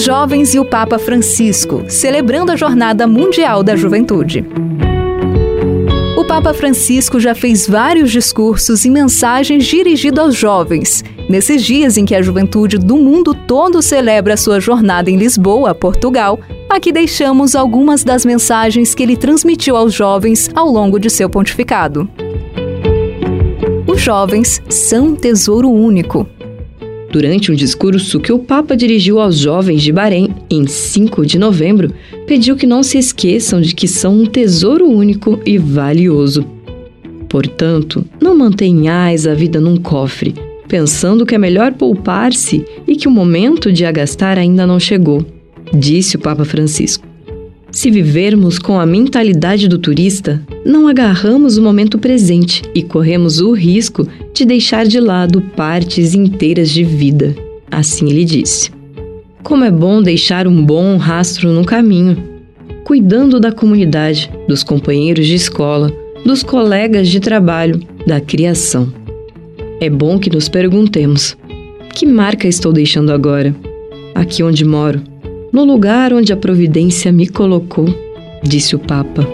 Jovens e o Papa Francisco, celebrando a Jornada Mundial da Juventude. O Papa Francisco já fez vários discursos e mensagens dirigidos aos jovens. Nesses dias em que a juventude do mundo todo celebra sua jornada em Lisboa, Portugal, aqui deixamos algumas das mensagens que ele transmitiu aos jovens ao longo de seu pontificado. Os jovens são um tesouro único. Durante um discurso que o Papa dirigiu aos jovens de Bahrein em 5 de novembro, pediu que não se esqueçam de que são um tesouro único e valioso. Portanto, não mantenhais a vida num cofre, pensando que é melhor poupar-se e que o momento de a gastar ainda não chegou, disse o Papa Francisco. Se vivermos com a mentalidade do turista, não agarramos o momento presente e corremos o risco de deixar de lado partes inteiras de vida. Assim ele disse. Como é bom deixar um bom rastro no caminho, cuidando da comunidade, dos companheiros de escola, dos colegas de trabalho, da criação. É bom que nos perguntemos: que marca estou deixando agora? Aqui onde moro, no lugar onde a providência me colocou, disse o Papa.